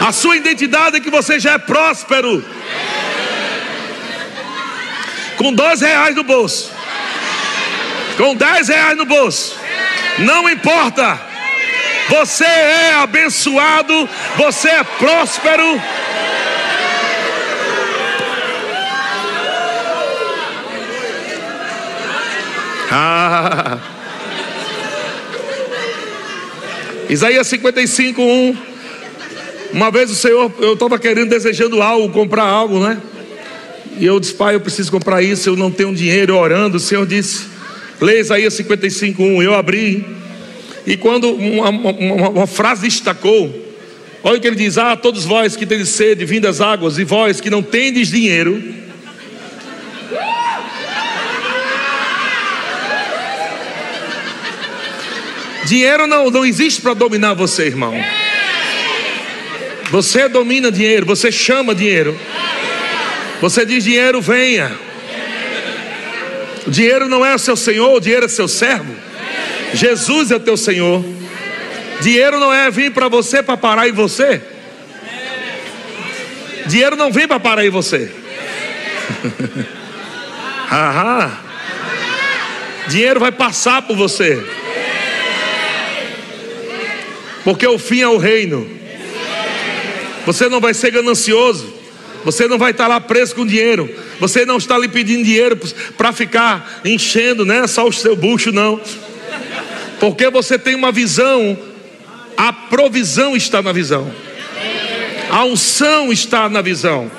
Speaker 1: A sua identidade é que você já é próspero. Com dois reais no bolso. Com dez reais no bolso. Não importa. Você é abençoado, você é próspero. Ah. Isaías 55, 1. Uma vez o Senhor, eu estava querendo, desejando algo, comprar algo, né? E eu disse, pai, eu preciso comprar isso, eu não tenho dinheiro, orando. O Senhor disse, lê Isaías 55, 1. Eu abri. E quando uma, uma, uma frase destacou, olha o que ele diz: Ah, todos vós que tendes sede, vindas águas, e vós que não tendes dinheiro, Dinheiro não, não existe para dominar você, irmão. Você domina dinheiro, você chama dinheiro. Você diz: dinheiro, venha. O dinheiro não é seu senhor, o dinheiro é seu servo. Jesus é teu Senhor. Dinheiro não é vir para você para parar em você. Dinheiro não vem para parar em você. Aham. Dinheiro vai passar por você. Porque o fim é o reino. Você não vai ser ganancioso. Você não vai estar lá preso com dinheiro. Você não está lhe pedindo dinheiro para ficar enchendo, né? Só o seu bucho, não. Porque você tem uma visão, a provisão está na visão, a unção está na visão.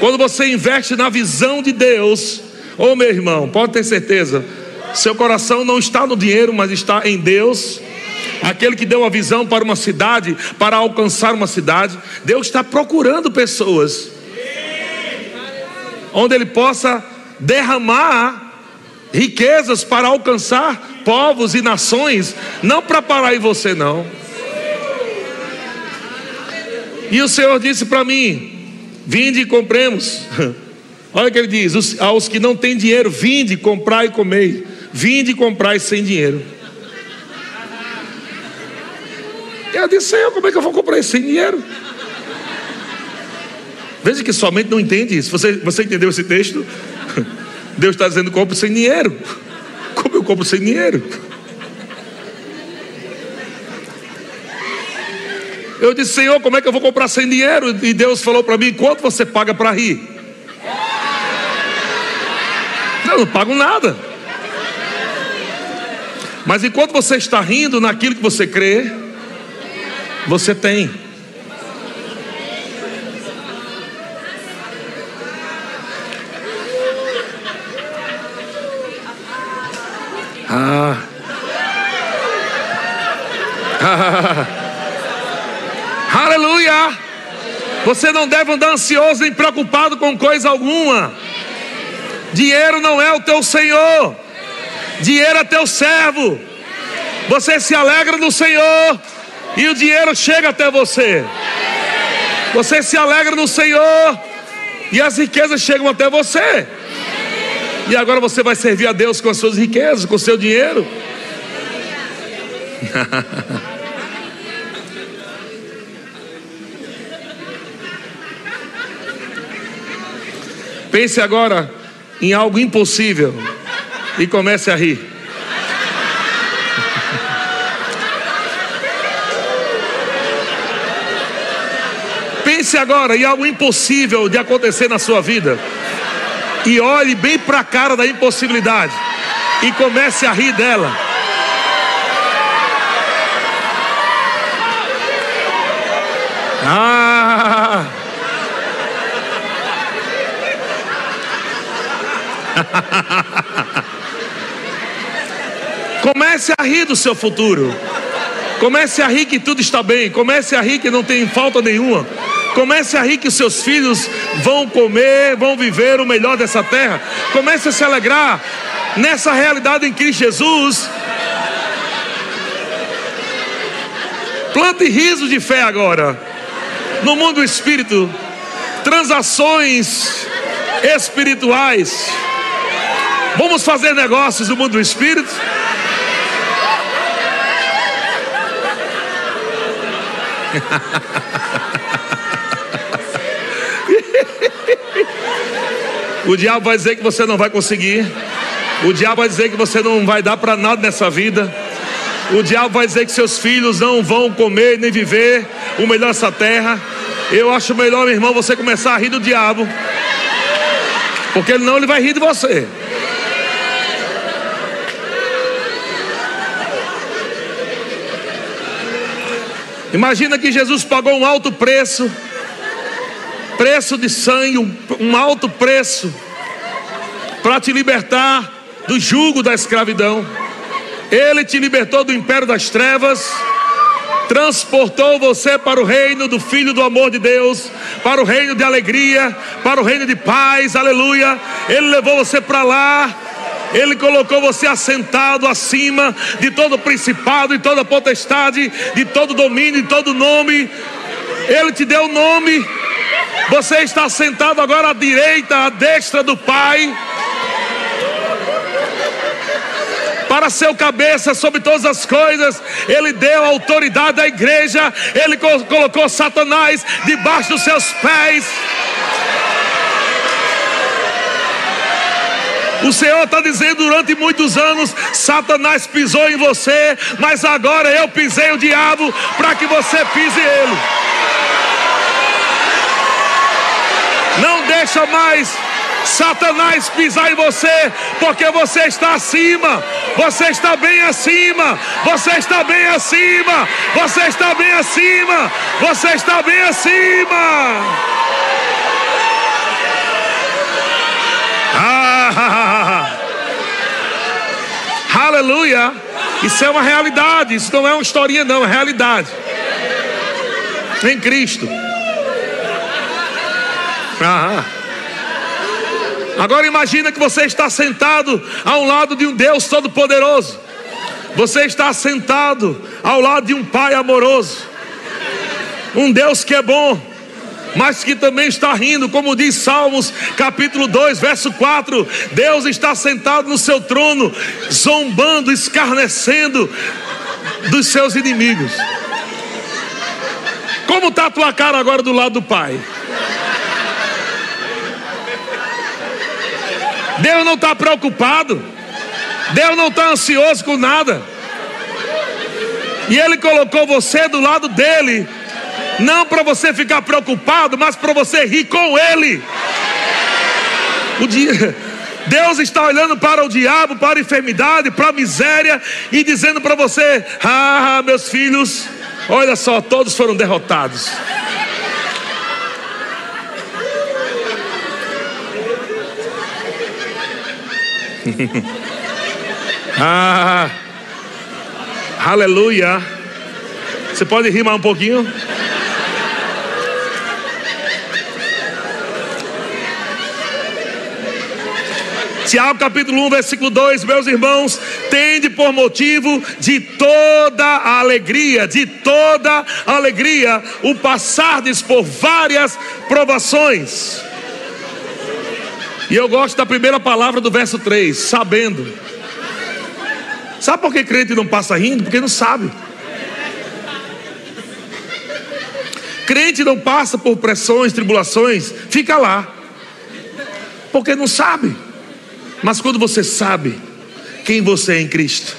Speaker 1: Quando você investe na visão de Deus, ô oh, meu irmão, pode ter certeza, seu coração não está no dinheiro, mas está em Deus. Aquele que deu a visão para uma cidade, para alcançar uma cidade, Deus está procurando pessoas onde Ele possa derramar riquezas para alcançar povos e nações, não para parar em você, não. E o Senhor disse para mim: Vinde e compremos. Olha o que ele diz: aos que não têm dinheiro, vinde, comprai e comei. Vinde e comprai sem dinheiro. Eu disse, Senhor, como é que eu vou comprar isso sem dinheiro? Veja que somente não entende isso. Você, você entendeu esse texto? Deus está dizendo: compre sem dinheiro. Como eu compro sem dinheiro? Eu disse, Senhor, como é que eu vou comprar sem dinheiro? E Deus falou para mim: quanto você paga para rir? Eu não pago nada. Mas enquanto você está rindo naquilo que você crê, você tem. Ah. Aleluia! Você não deve andar ansioso nem preocupado com coisa alguma. Dinheiro não é o teu Senhor, dinheiro é teu servo. Você se alegra no Senhor e o dinheiro chega até você. Você se alegra no Senhor e as riquezas chegam até você. E agora você vai servir a Deus com as suas riquezas, com o seu dinheiro. Pense agora em algo impossível e comece a rir. Pense agora em algo impossível de acontecer na sua vida e olhe bem para a cara da impossibilidade e comece a rir dela. Ah! Comece a rir do seu futuro. Comece a rir que tudo está bem. Comece a rir que não tem falta nenhuma. Comece a rir que seus filhos vão comer, vão viver o melhor dessa terra. Comece a se alegrar nessa realidade em Cristo Jesus. Plante riso de fé agora. No mundo do espírito, transações espirituais. Vamos fazer negócios no mundo do espírito. O diabo vai dizer que você não vai conseguir. O diabo vai dizer que você não vai dar para nada nessa vida. O diabo vai dizer que seus filhos não vão comer nem viver o melhor dessa terra. Eu acho melhor, meu irmão, você começar a rir do diabo. Porque não ele vai rir de você. Imagina que Jesus pagou um alto preço preço de sangue, um, alto preço, para te libertar do jugo da escravidão. Ele te libertou do império das trevas, transportou você para o reino do Filho do amor de Deus, para o reino de alegria, para o reino de paz, aleluia. Ele levou você para lá. Ele colocou você assentado acima de todo principado, de toda potestade, de todo domínio, de todo nome. Ele te deu nome você está sentado agora à direita, à destra do Pai. para seu cabeça sobre todas as coisas, ele deu autoridade à igreja, ele colocou Satanás debaixo dos seus pés. O Senhor está dizendo durante muitos anos: Satanás pisou em você, mas agora eu pisei o diabo para que você pise ele. Não deixa mais Satanás pisar em você, porque você está acima, você está bem acima, você está bem acima, você está bem acima, você está bem acima. Ah, aleluia! Isso é uma realidade, isso não é uma historinha, não, é realidade. Em Cristo. Ah. Agora imagina que você está sentado ao lado de um Deus todo-poderoso. Você está sentado ao lado de um Pai amoroso. Um Deus que é bom, mas que também está rindo, como diz Salmos, capítulo 2, verso 4. Deus está sentado no seu trono, zombando, escarnecendo dos seus inimigos. Como está a tua cara agora do lado do Pai? Deus não está preocupado. Deus não está ansioso com nada. E Ele colocou você do lado dele. Não para você ficar preocupado, mas para você rir com Ele. O dia, Deus está olhando para o diabo, para a enfermidade, para a miséria e dizendo para você: Ah, meus filhos, olha só, todos foram derrotados. ah, aleluia. Você pode rimar um pouquinho? Tiago capítulo 1, versículo 2, meus irmãos, tende por motivo de toda a alegria, de toda a alegria, o passardes por várias provações. E eu gosto da primeira palavra do verso 3, sabendo. Sabe por que crente não passa rindo? Porque não sabe. Crente não passa por pressões, tribulações, fica lá, porque não sabe. Mas quando você sabe quem você é em Cristo,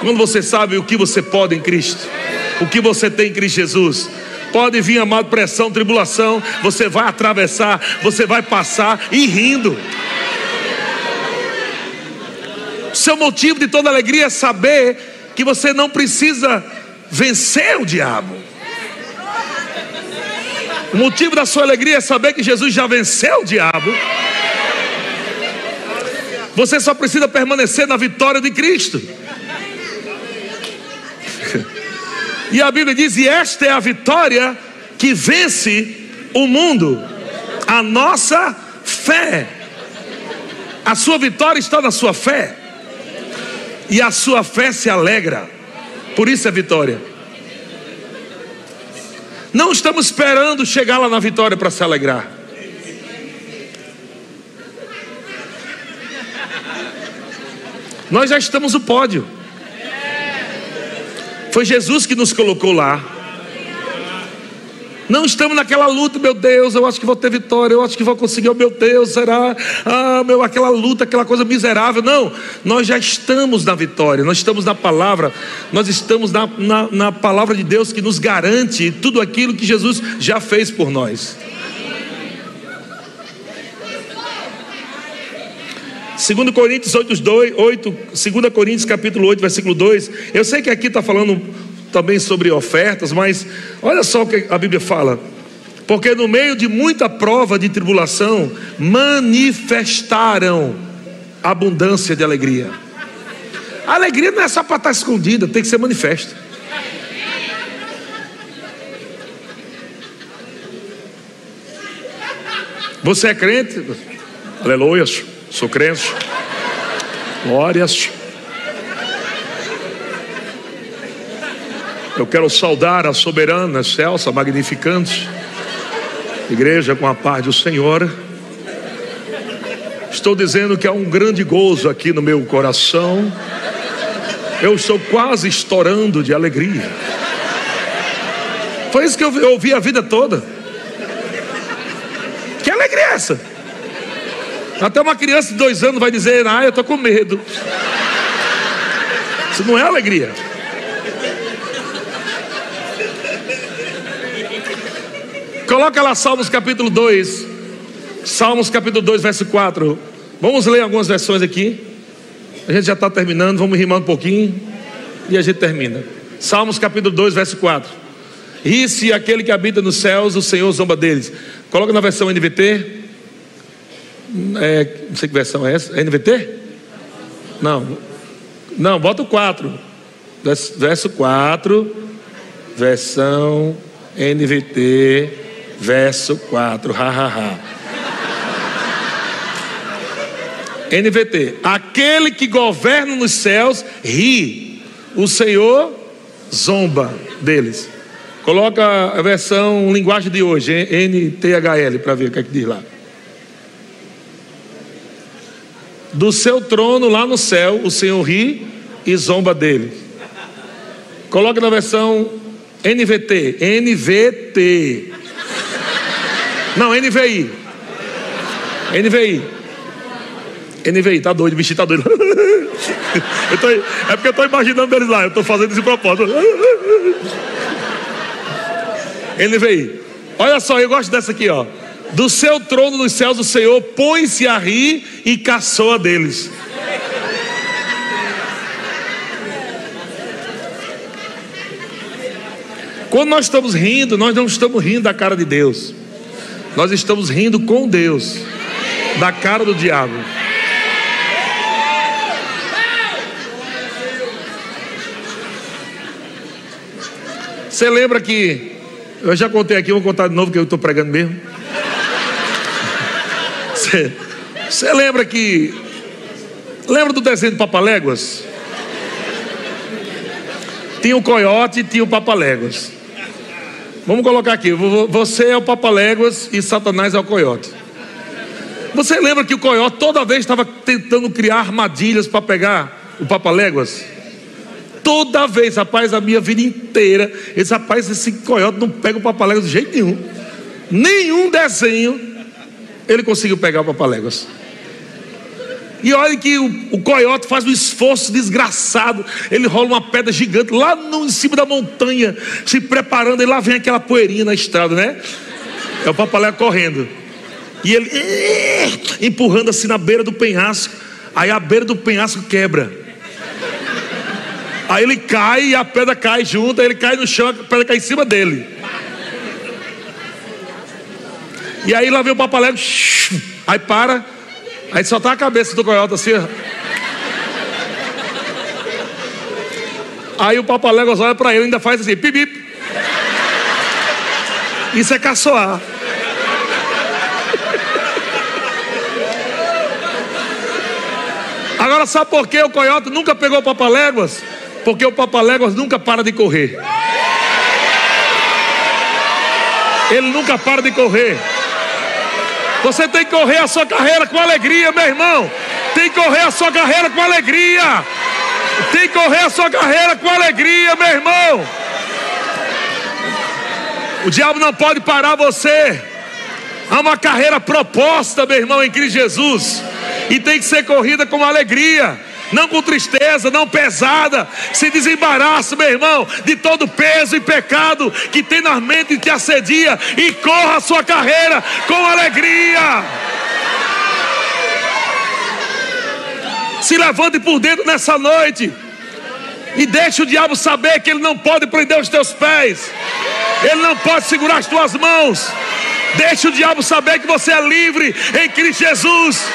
Speaker 1: quando você sabe o que você pode em Cristo, o que você tem em Cristo Jesus, pode vir amado pressão, tribulação, você vai atravessar, você vai passar e rindo. Seu motivo de toda alegria é saber que você não precisa vencer o diabo. O motivo da sua alegria é saber que Jesus já venceu o diabo. Você só precisa permanecer na vitória de Cristo. E a Bíblia diz: e esta é a vitória que vence o mundo, a nossa fé. A sua vitória está na sua fé, e a sua fé se alegra, por isso é vitória. Não estamos esperando chegar lá na vitória para se alegrar. Nós já estamos no pódio. Foi Jesus que nos colocou lá. Não estamos naquela luta, meu Deus, eu acho que vou ter vitória, eu acho que vou conseguir, oh, meu Deus, será? Ah, meu, aquela luta, aquela coisa miserável. Não, nós já estamos na vitória, nós estamos na palavra, nós estamos na, na, na palavra de Deus que nos garante tudo aquilo que Jesus já fez por nós. 2 Coríntios 8, 2, 8, 2 Coríntios capítulo 8, versículo 2. Eu sei que aqui está falando também sobre ofertas, mas olha só o que a Bíblia fala. Porque no meio de muita prova de tribulação, manifestaram abundância de alegria. A alegria não é só para estar escondida, tem que ser manifesta. Você é crente? Aleluia. Sou crente. Glórias. Eu quero saudar a soberana, excelsa, magnificante igreja com a paz do Senhor. Estou dizendo que há um grande gozo aqui no meu coração. Eu estou quase estourando de alegria. Foi isso que eu ouvi a vida toda. Que alegria é essa? Até uma criança de dois anos vai dizer: Ah, eu estou com medo. Isso não é alegria. Coloca lá Salmos capítulo 2. Salmos capítulo 2, verso 4. Vamos ler algumas versões aqui. A gente já está terminando, vamos rimar um pouquinho e a gente termina. Salmos capítulo 2, verso 4. Ri-se aquele que habita nos céus, o Senhor zomba deles. Coloca na versão NVT. É, não sei que versão é essa. É NVT? Não. Não, bota o 4. Verso 4. Versão NVT. Verso 4. Ha, ha, ha. NVT. Aquele que governa nos céus ri. O Senhor zomba deles. Coloca a versão linguagem de hoje, NTHL, para ver o que é que diz lá. Do seu trono lá no céu, o Senhor ri e zomba dele. Coloque na versão NVT, NVT. Não, NVI. NVI. NVI, tá doido, o bichinho tá doido. Tô, é porque eu tô imaginando eles lá, eu tô fazendo esse propósito. NVI. Olha só, eu gosto dessa aqui, ó. Do seu trono nos céus, o Senhor põe-se a rir e caçoa deles. Quando nós estamos rindo, nós não estamos rindo da cara de Deus. Nós estamos rindo com Deus, da cara do diabo. Você lembra que eu já contei aqui, vou contar de novo que eu estou pregando mesmo. Você, você lembra que lembra do desenho do Papaléguas? Tinha o coiote e tinha o Papaléguas. Vamos colocar aqui: você é o papaléguas e Satanás é o coiote. Você lembra que o coiote toda vez estava tentando criar armadilhas para pegar o papaléguas? Toda vez, rapaz, a minha vida inteira, esse rapaz, esse coiote não pega o papaléguas de jeito nenhum. Nenhum desenho ele conseguiu pegar o papaléguas. E olha que o, o coiote faz um esforço desgraçado. Ele rola uma pedra gigante lá no, em cima da montanha, se preparando, e lá vem aquela poeirinha na estrada, né? É o papalé correndo. E ele empurrando assim na beira do penhasco. Aí a beira do penhasco quebra. Aí ele cai e a pedra cai junto, aí ele cai no chão, a pedra cai em cima dele. E aí lá vem o papalé, aí para, Aí só tá a cabeça do coiote assim. Aí o Papaléguas olha para ele ainda faz assim, pip, Isso é caçoar. Agora sabe por que o coiote nunca pegou o Papaléguas? Porque o Papaléguas nunca para de correr. Ele nunca para de correr. Você tem que correr a sua carreira com alegria, meu irmão. Tem que correr a sua carreira com alegria. Tem que correr a sua carreira com alegria, meu irmão. O diabo não pode parar você. Há uma carreira proposta, meu irmão, em Cristo Jesus. E tem que ser corrida com alegria não com tristeza, não pesada. Se desembaraça, meu irmão, de todo peso e pecado que tem na mente e te assedia e corra a sua carreira com alegria. Se levante por dentro nessa noite e deixe o diabo saber que ele não pode prender os teus pés, ele não pode segurar as tuas mãos. Deixe o diabo saber que você é livre em Cristo Jesus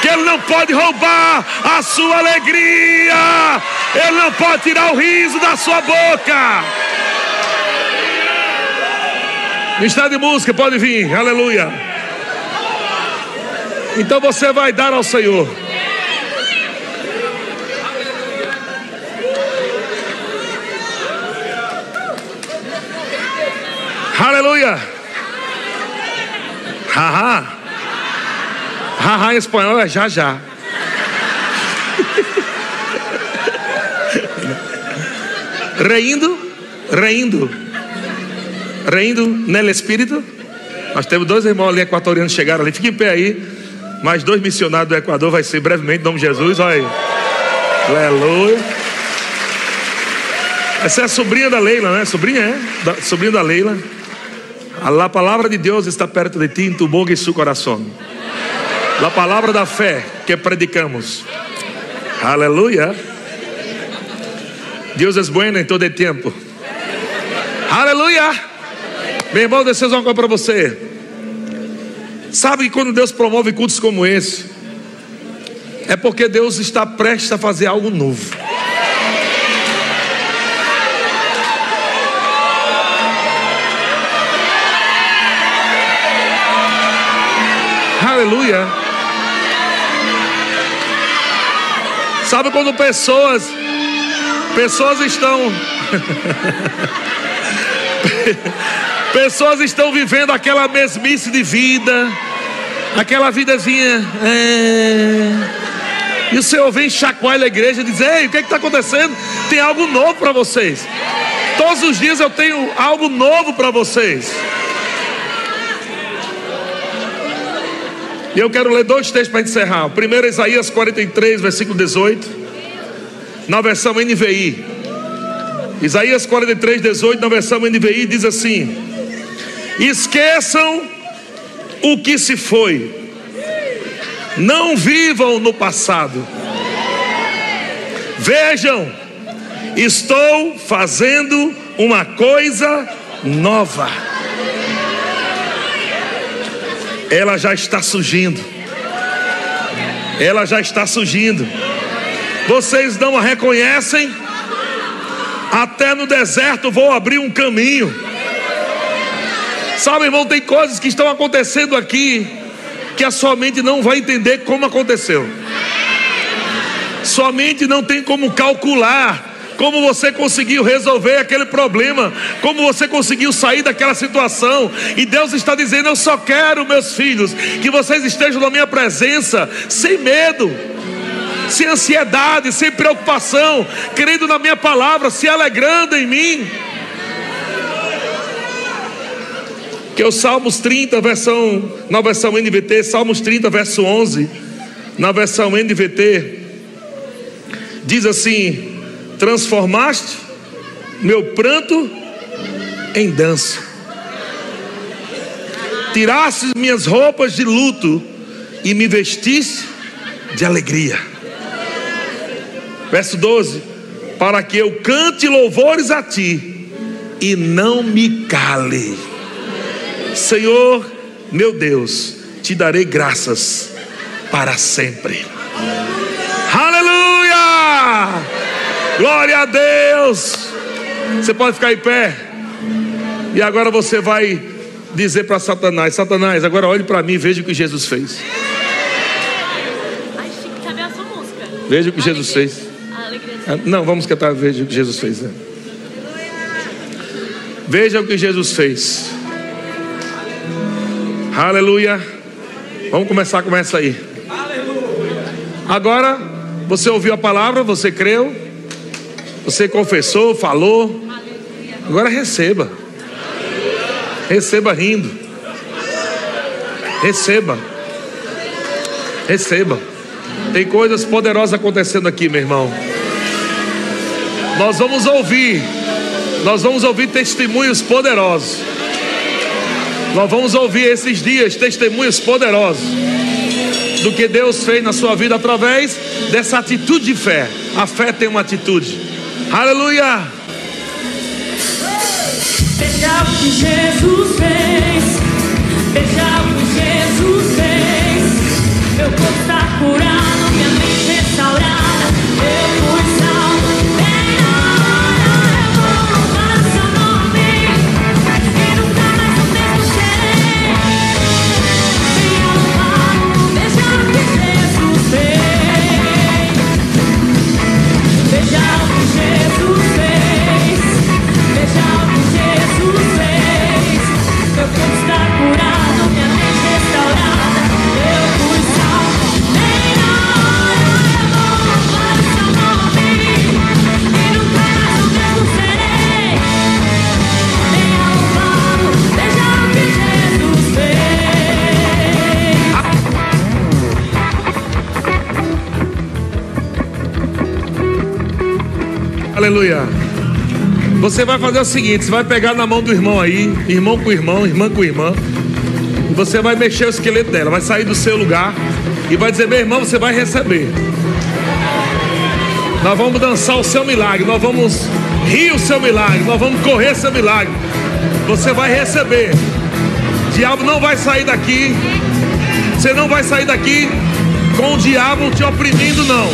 Speaker 1: que Ele não pode roubar a sua alegria, Ele não pode tirar o riso da sua boca. Ministério de música pode vir, aleluia. Então você vai dar ao Senhor. Aleluia. Haha. Haha em espanhol é já já. reindo, reindo, reindo nele espírito. Nós temos dois irmãos ali equatorianos chegaram ali. Fique em pé aí. Mais dois missionários do Equador vai ser brevemente, em nome de Jesus. Olha aí. Aleluia. Essa é a sobrinha da Leila, né? Sobrinha, é? Da, sobrinha da Leila. A palavra de Deus está perto de ti, em tu boca e seu coração. La palavra da fé que predicamos. Aleluia. Deus é bueno em todo tempo. Aleluia. Meu irmão, deixa eu dizer uma coisa para você. Sabe que quando Deus promove cultos como esse, é porque Deus está prestes a fazer algo novo. Aleluia. Sabe quando pessoas pessoas estão pessoas estão vivendo aquela mesmice de vida, aquela vidazinha. É... E o Senhor vem chacoalha a igreja e diz: Ei, o que é está acontecendo? Tem algo novo para vocês. Todos os dias eu tenho algo novo para vocês. E eu quero ler dois textos para encerrar. O primeiro é Isaías 43, versículo 18, na versão NVI. Isaías 43, 18, na versão NVI, diz assim: Esqueçam o que se foi, não vivam no passado. Vejam, estou fazendo uma coisa nova ela já está surgindo. Ela já está surgindo. Vocês não a reconhecem? Até no deserto vou abrir um caminho. Sabe, irmão, tem coisas que estão acontecendo aqui que a sua mente não vai entender como aconteceu. Sua mente não tem como calcular como você conseguiu resolver aquele problema, como você conseguiu sair daquela situação. E Deus está dizendo: Eu só quero, meus filhos, que vocês estejam na minha presença, sem medo, sem ansiedade, sem preocupação, crendo na minha palavra, se alegrando em mim. Que é o Salmos 30, versão, na versão NVT, Salmos 30, verso 11, na versão NVT, diz assim: transformaste meu pranto em dança. Tiraste minhas roupas de luto e me vestiste de alegria. Verso 12: Para que eu cante louvores a ti e não me cale. Senhor, meu Deus, te darei graças para sempre. Aleluia! Glória a Deus. Você pode ficar em pé. E agora você vai dizer para Satanás: Satanás, agora olhe para mim e veja o que Jesus fez. Veja o que Jesus fez. Ah, não, vamos cantar, veja o que Jesus fez. Né? Veja o que Jesus fez. Aleluia. Vamos começar, começa aí. Agora, você ouviu a palavra, você creu. Você confessou, falou. Agora receba. Receba rindo. Receba. Receba. Tem coisas poderosas acontecendo aqui, meu irmão. Nós vamos ouvir. Nós vamos ouvir testemunhos poderosos. Nós vamos ouvir esses dias testemunhos poderosos do que Deus fez na sua vida através dessa atitude de fé. A fé tem uma atitude. Aleluia.
Speaker 2: Veja o que Jesus fez. Veja o que Jesus fez. Meu corpo está curado,
Speaker 1: Aleluia. Você vai fazer o seguinte: você vai pegar na mão do irmão aí, irmão com irmão, irmã com irmã, e você vai mexer o esqueleto dela, vai sair do seu lugar e vai dizer: meu irmão, você vai receber. Nós vamos dançar o seu milagre, nós vamos rir o seu milagre, nós vamos correr seu milagre. Você vai receber. O diabo não vai sair daqui. Você não vai sair daqui com o diabo te oprimindo, não.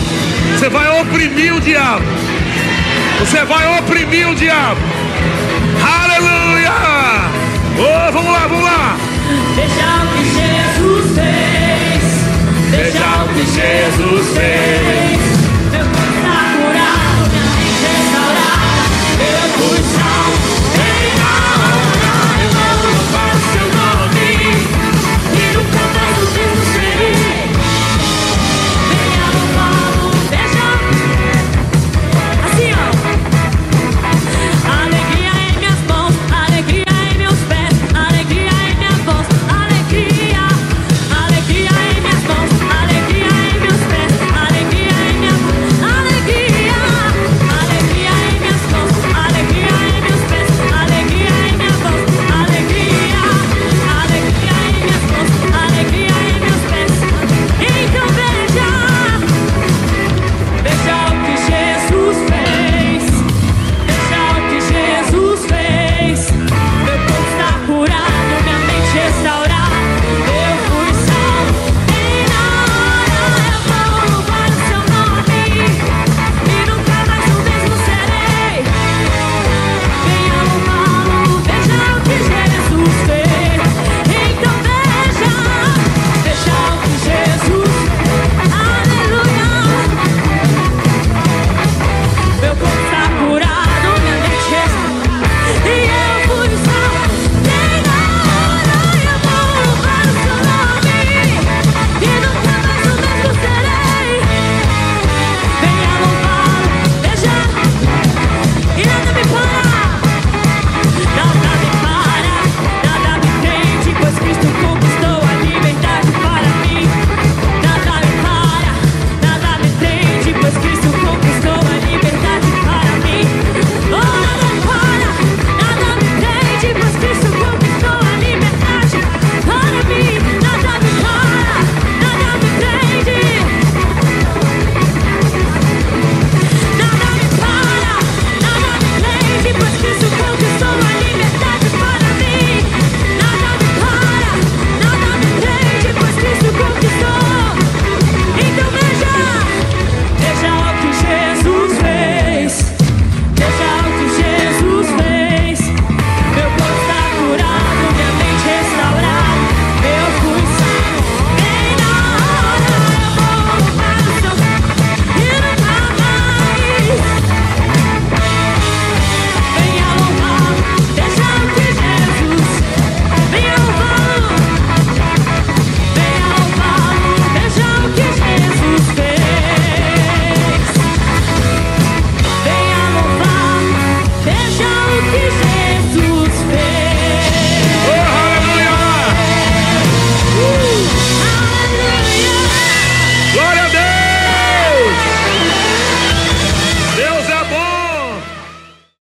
Speaker 1: Você vai oprimir o diabo. Você vai oprimir o diabo. Aleluia! Oh, vamos lá, vamos lá.
Speaker 2: Veja o que Jesus fez. Veja o que Jesus fez.